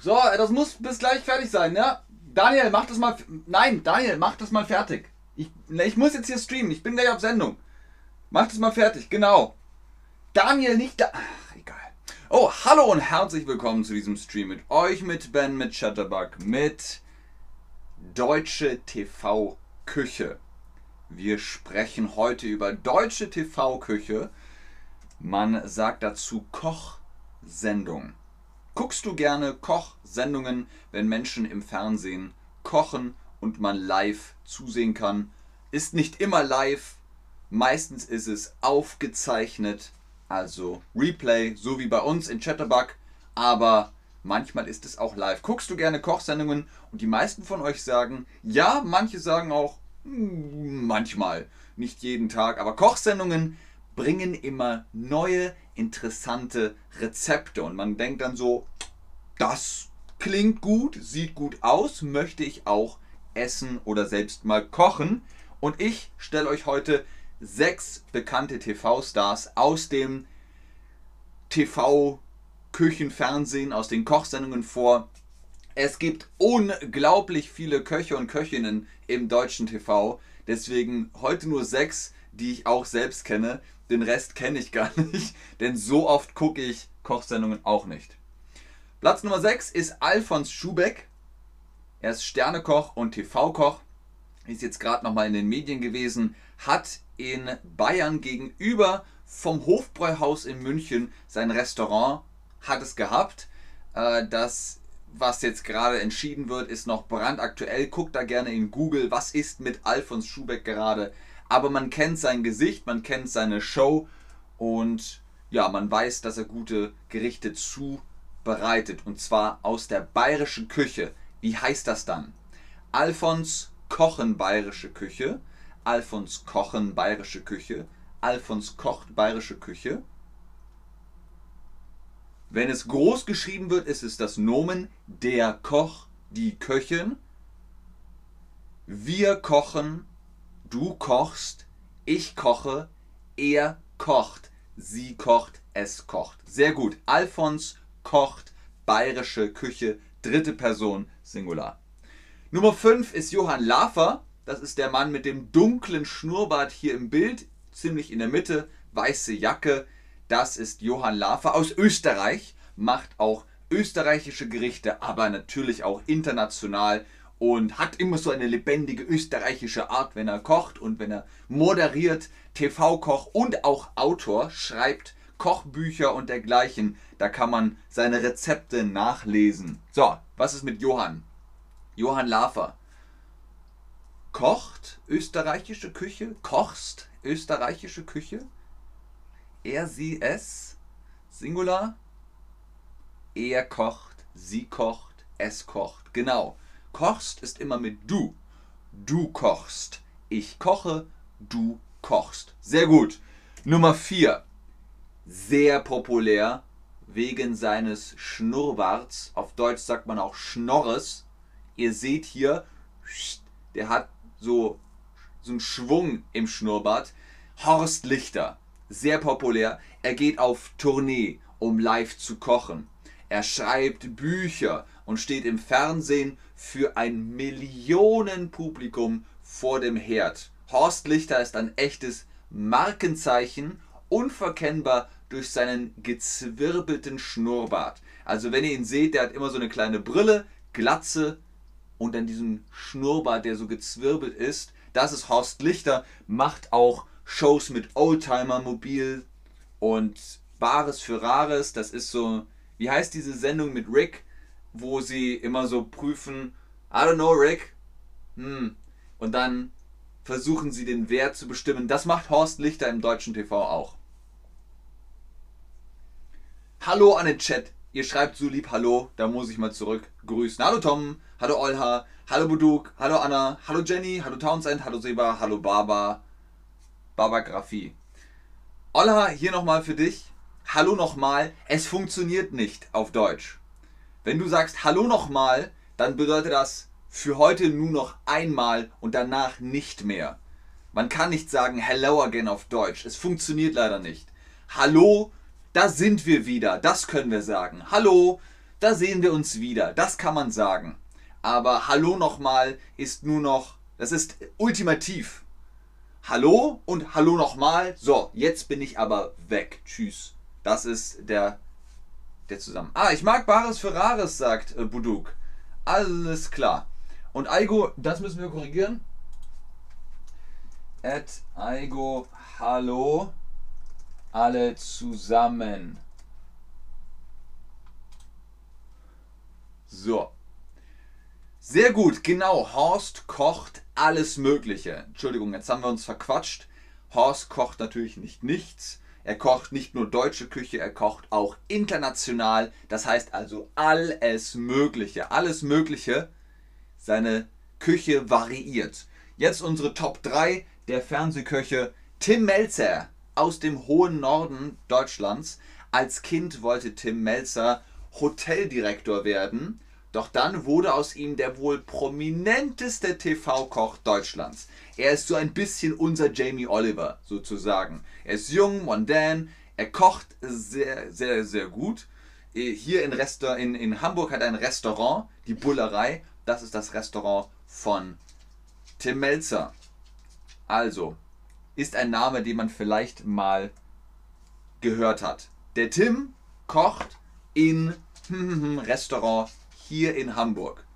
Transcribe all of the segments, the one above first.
So, das muss bis gleich fertig sein, ja? Daniel, mach das mal. Nein, Daniel, mach das mal fertig. Ich, ich muss jetzt hier streamen. Ich bin gleich auf Sendung. Mach das mal fertig, genau. Daniel nicht da. Ach, egal. Oh, hallo und herzlich willkommen zu diesem Stream mit euch, mit Ben, mit Chatterbug, mit Deutsche TV-Küche. Wir sprechen heute über Deutsche TV-Küche. Man sagt dazu Kochsendung. Guckst du gerne Kochsendungen, wenn Menschen im Fernsehen kochen und man live zusehen kann? Ist nicht immer live, meistens ist es aufgezeichnet, also Replay, so wie bei uns in Chatterbug, aber manchmal ist es auch live. Guckst du gerne Kochsendungen und die meisten von euch sagen, ja, manche sagen auch, hm, manchmal, nicht jeden Tag, aber Kochsendungen bringen immer neue, interessante Rezepte. Und man denkt dann so, das klingt gut, sieht gut aus, möchte ich auch essen oder selbst mal kochen. Und ich stelle euch heute sechs bekannte TV-Stars aus dem TV, Küchen, Fernsehen, aus den Kochsendungen vor. Es gibt unglaublich viele Köche und Köchinnen im deutschen TV. Deswegen heute nur sechs, die ich auch selbst kenne. Den Rest kenne ich gar nicht, denn so oft gucke ich Kochsendungen auch nicht. Platz Nummer 6 ist Alfons Schubeck. Er ist Sternekoch und TV-Koch. Ist jetzt gerade nochmal in den Medien gewesen. Hat in Bayern gegenüber vom Hofbräuhaus in München sein Restaurant. Hat es gehabt. Äh, das, was jetzt gerade entschieden wird, ist noch brandaktuell. Guckt da gerne in Google, was ist mit Alfons Schubeck gerade aber man kennt sein Gesicht, man kennt seine Show und ja, man weiß, dass er gute Gerichte zubereitet und zwar aus der bayerischen Küche. Wie heißt das dann? Alfons kochen bayerische Küche, Alfons kochen bayerische Küche, Alfons kocht bayerische Küche. Wenn es groß geschrieben wird, ist es das Nomen der Koch, die Köchin. Wir kochen Du kochst, ich koche, er kocht, sie kocht, es kocht. Sehr gut. Alfons kocht, bayerische Küche, dritte Person, Singular. Nummer 5 ist Johann Lafer. Das ist der Mann mit dem dunklen Schnurrbart hier im Bild, ziemlich in der Mitte, weiße Jacke. Das ist Johann Lafer aus Österreich, macht auch österreichische Gerichte, aber natürlich auch international und hat immer so eine lebendige österreichische Art, wenn er kocht und wenn er moderiert, TV-Koch und auch Autor, schreibt Kochbücher und dergleichen. Da kann man seine Rezepte nachlesen. So, was ist mit Johann? Johann Lafer. Kocht österreichische Küche? Kochst österreichische Küche? Er, sie, es? Singular? Er kocht, sie kocht, es kocht. Genau. Kochst ist immer mit du. Du kochst. Ich koche, du kochst. Sehr gut. Nummer 4. Sehr populär wegen seines Schnurrbarts. Auf Deutsch sagt man auch Schnorres. Ihr seht hier, der hat so, so einen Schwung im Schnurrbart. Horst Lichter. Sehr populär. Er geht auf Tournee, um live zu kochen. Er schreibt Bücher und steht im Fernsehen für ein Millionenpublikum vor dem Herd. Horst Lichter ist ein echtes Markenzeichen, unverkennbar durch seinen gezwirbelten Schnurrbart. Also wenn ihr ihn seht, der hat immer so eine kleine Brille, Glatze und dann diesen Schnurrbart, der so gezwirbelt ist. Das ist Horst Lichter, macht auch Shows mit Oldtimer Mobil und Bares für Rares. Das ist so, wie heißt diese Sendung mit Rick? wo sie immer so prüfen, I don't know, Rick. Hm. Und dann versuchen sie den Wert zu bestimmen. Das macht Horst Lichter im deutschen TV auch. Hallo an den Chat. Ihr schreibt so lieb Hallo, da muss ich mal zurück grüßen. Hallo Tom, hallo Olha, hallo Buduk, hallo Anna, hallo Jenny, hallo Townsend, hallo Seba, hallo Baba, Baba Grafie. Olha, hier nochmal für dich. Hallo nochmal. Es funktioniert nicht auf Deutsch. Wenn du sagst Hallo nochmal, dann bedeutet das für heute nur noch einmal und danach nicht mehr. Man kann nicht sagen Hello again auf Deutsch. Es funktioniert leider nicht. Hallo, Da sind wir wieder, das können wir sagen. Hallo, da sehen wir uns wieder, das kann man sagen. Aber Hallo nochmal ist nur noch, das ist ultimativ. Hallo und Hallo nochmal. So, jetzt bin ich aber weg. Tschüss. Das ist der, der zusammen. Ah, ich mag Bares für Rares, sagt äh, Buduk. Alles klar. Und Aigo, das müssen wir korrigieren. At Aigo, hallo, alle zusammen. So. Sehr gut, genau. Horst kocht alles Mögliche. Entschuldigung, jetzt haben wir uns verquatscht. Horst kocht natürlich nicht nichts. Er kocht nicht nur deutsche Küche, er kocht auch international. Das heißt also alles Mögliche. Alles Mögliche. Seine Küche variiert. Jetzt unsere Top 3 der Fernsehköche. Tim Melzer aus dem hohen Norden Deutschlands. Als Kind wollte Tim Melzer Hoteldirektor werden. Doch dann wurde aus ihm der wohl prominenteste TV-Koch Deutschlands. Er ist so ein bisschen unser Jamie Oliver sozusagen. Er ist jung, mondän, er kocht sehr, sehr, sehr gut. Hier in, Resta in, in Hamburg hat er ein Restaurant, die Bullerei. Das ist das Restaurant von Tim Melzer. Also, ist ein Name, den man vielleicht mal gehört hat. Der Tim kocht in Restaurant hier in Hamburg.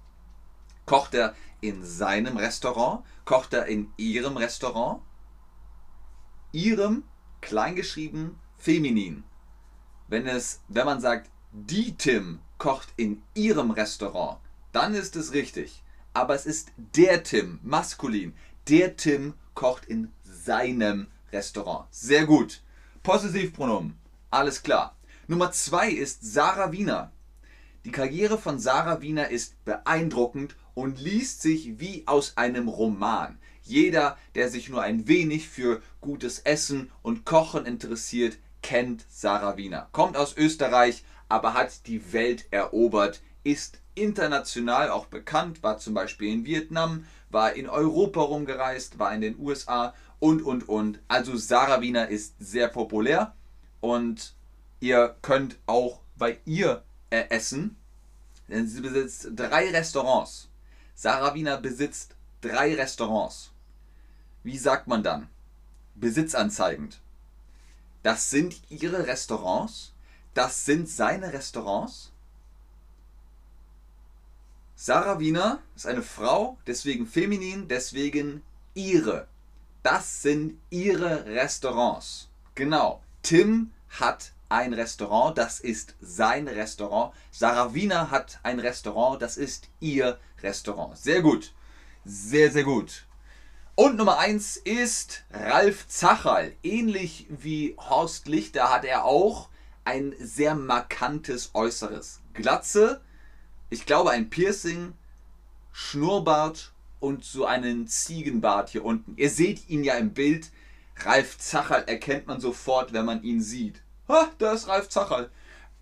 Kocht er in seinem Restaurant? Kocht er in ihrem Restaurant? Ihrem, kleingeschrieben, feminin. Wenn, es, wenn man sagt, die Tim kocht in ihrem Restaurant, dann ist es richtig. Aber es ist der Tim, maskulin. Der Tim kocht in seinem Restaurant. Sehr gut. Possessivpronomen. Alles klar. Nummer zwei ist Sarah Wiener. Die Karriere von Sarah Wiener ist beeindruckend und liest sich wie aus einem Roman. Jeder, der sich nur ein wenig für gutes Essen und Kochen interessiert, kennt Sarah Wiener. Kommt aus Österreich, aber hat die Welt erobert, ist international auch bekannt, war zum Beispiel in Vietnam, war in Europa rumgereist, war in den USA und, und, und. Also Sarah Wiener ist sehr populär und ihr könnt auch bei ihr äh, essen, denn sie besitzt drei Restaurants. Sarah Wiener besitzt drei Restaurants. Wie sagt man dann? Besitzanzeigend. Das sind ihre Restaurants? Das sind seine Restaurants? Sarah Wiener ist eine Frau, deswegen feminin, deswegen ihre. Das sind ihre Restaurants. Genau. Tim hat ein Restaurant, das ist sein Restaurant. Sarah Wiener hat ein Restaurant, das ist ihr Restaurant. Sehr gut. Sehr, sehr gut. Und Nummer 1 ist Ralf Zacherl. Ähnlich wie Horst Lichter hat er auch ein sehr markantes Äußeres. Glatze, ich glaube ein Piercing, Schnurrbart und so einen Ziegenbart hier unten. Ihr seht ihn ja im Bild. Ralf Zacherl erkennt man sofort, wenn man ihn sieht. Ha, da ist Ralf Zacherl.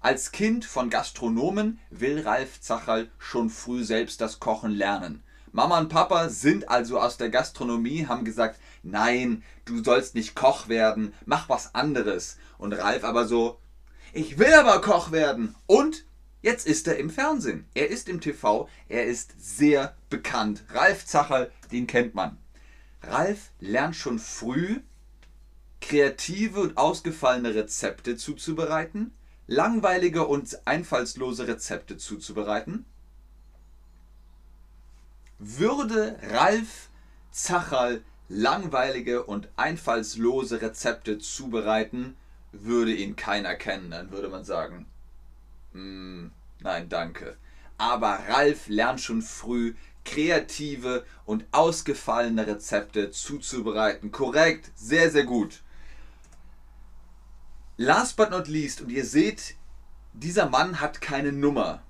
Als Kind von Gastronomen will Ralf Zacherl schon früh selbst das Kochen lernen. Mama und Papa sind also aus der Gastronomie, haben gesagt, nein, du sollst nicht Koch werden, mach was anderes. Und Ralf aber so, ich will aber Koch werden. Und jetzt ist er im Fernsehen. Er ist im TV, er ist sehr bekannt. Ralf Zacherl, den kennt man. Ralf lernt schon früh kreative und ausgefallene Rezepte zuzubereiten, langweilige und einfallslose Rezepte zuzubereiten? Würde Ralf Zacherl langweilige und einfallslose Rezepte zubereiten, würde ihn keiner kennen. Dann würde man sagen, mm, nein, danke. Aber Ralf lernt schon früh kreative und ausgefallene Rezepte zuzubereiten. Korrekt, sehr, sehr gut. Last but not least, und ihr seht, dieser Mann hat keine Nummer.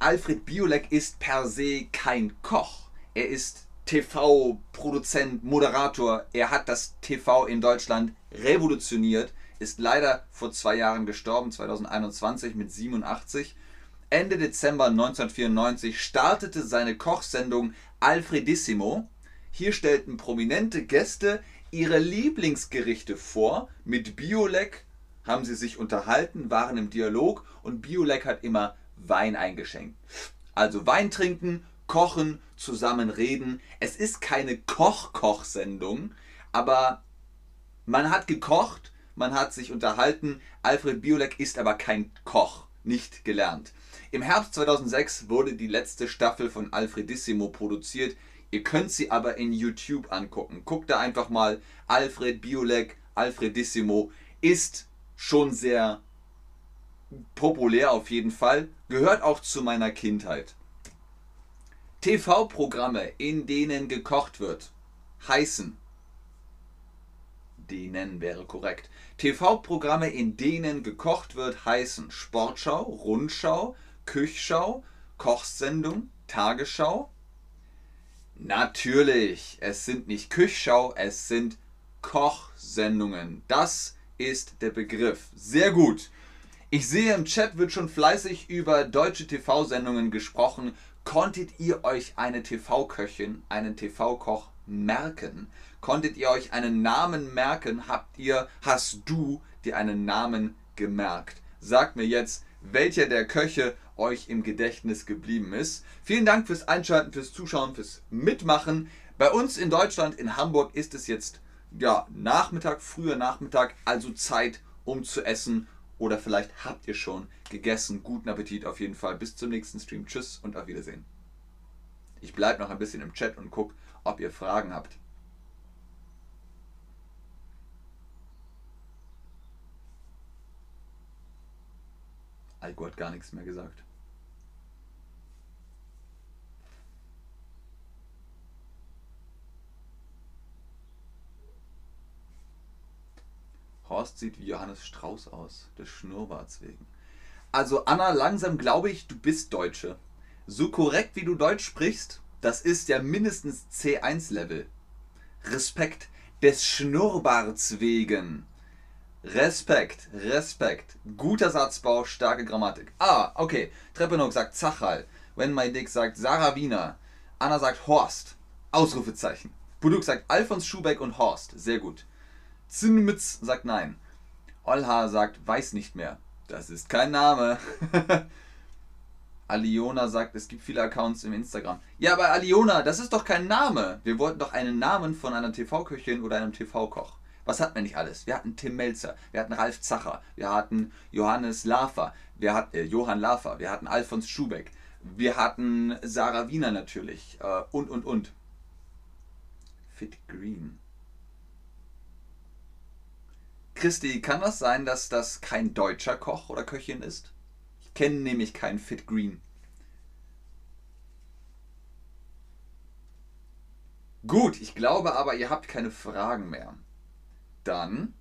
Alfred Biolek ist per se kein Koch. Er ist TV-Produzent, Moderator. Er hat das TV in Deutschland revolutioniert. Ist leider vor zwei Jahren gestorben, 2021 mit 87. Ende Dezember 1994 startete seine Kochsendung Alfredissimo. Hier stellten prominente Gäste ihre Lieblingsgerichte vor mit Biolek haben sie sich unterhalten, waren im Dialog und Biolek hat immer Wein eingeschenkt. Also Wein trinken, kochen, zusammen reden. Es ist keine Koch-Koch-Sendung, aber man hat gekocht, man hat sich unterhalten. Alfred Biolek ist aber kein Koch, nicht gelernt. Im Herbst 2006 wurde die letzte Staffel von Alfredissimo produziert. Ihr könnt sie aber in YouTube angucken. Guckt da einfach mal Alfred Biolek, Alfredissimo. Ist schon sehr populär auf jeden Fall. Gehört auch zu meiner Kindheit. TV-Programme, in denen gekocht wird, heißen. Denen wäre korrekt. TV-Programme, in denen gekocht wird, heißen Sportschau, Rundschau, Küchschau, Kochsendung, Tagesschau. Natürlich, es sind nicht Küchschau, es sind Kochsendungen. Das ist der Begriff. Sehr gut. Ich sehe im Chat wird schon fleißig über deutsche TV-Sendungen gesprochen. Konntet ihr euch eine TV-Köchin, einen TV-Koch merken? Konntet ihr euch einen Namen merken? Habt ihr, hast du dir einen Namen gemerkt? Sagt mir jetzt, welcher der Köche euch im Gedächtnis geblieben ist. Vielen Dank fürs Einschalten, fürs Zuschauen, fürs Mitmachen. Bei uns in Deutschland, in Hamburg, ist es jetzt ja, Nachmittag, früher Nachmittag, also Zeit, um zu essen oder vielleicht habt ihr schon gegessen. Guten Appetit auf jeden Fall. Bis zum nächsten Stream. Tschüss und auf Wiedersehen. Ich bleibe noch ein bisschen im Chat und gucke, ob ihr Fragen habt. Alko hat gar nichts mehr gesagt. Horst sieht wie Johannes Strauß aus, des Schnurrbarts wegen. Also Anna, langsam glaube ich, du bist Deutsche. So korrekt wie du Deutsch sprichst, das ist ja mindestens C1-Level. Respekt des Schnurrbarts wegen. Respekt, Respekt. Guter Satzbau, starke Grammatik. Ah, okay. Treppenhoek sagt Zachal. When My Dick sagt Sarah Wiener. Anna sagt Horst. Ausrufezeichen. Buduk sagt Alfons Schubeck und Horst. Sehr gut. Zinnmitz sagt nein. Olha sagt weiß nicht mehr. Das ist kein Name. Aliona sagt, es gibt viele Accounts im Instagram. Ja, aber Aliona, das ist doch kein Name. Wir wollten doch einen Namen von einer TV-Köchin oder einem TV-Koch. Was hatten wir nicht alles? Wir hatten Tim Melzer, wir hatten Ralf Zacher, wir hatten Johannes Lafer, wir hatten äh, Johann Lafer, wir hatten Alfons Schubeck, wir hatten Sarah Wiener natürlich äh, und und und. Fit Green. Christi, kann das sein, dass das kein deutscher Koch oder Köchin ist? Ich kenne nämlich keinen Fit Green. Gut, ich glaube aber, ihr habt keine Fragen mehr. Dann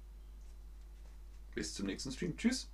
bis zum nächsten Stream. Tschüss.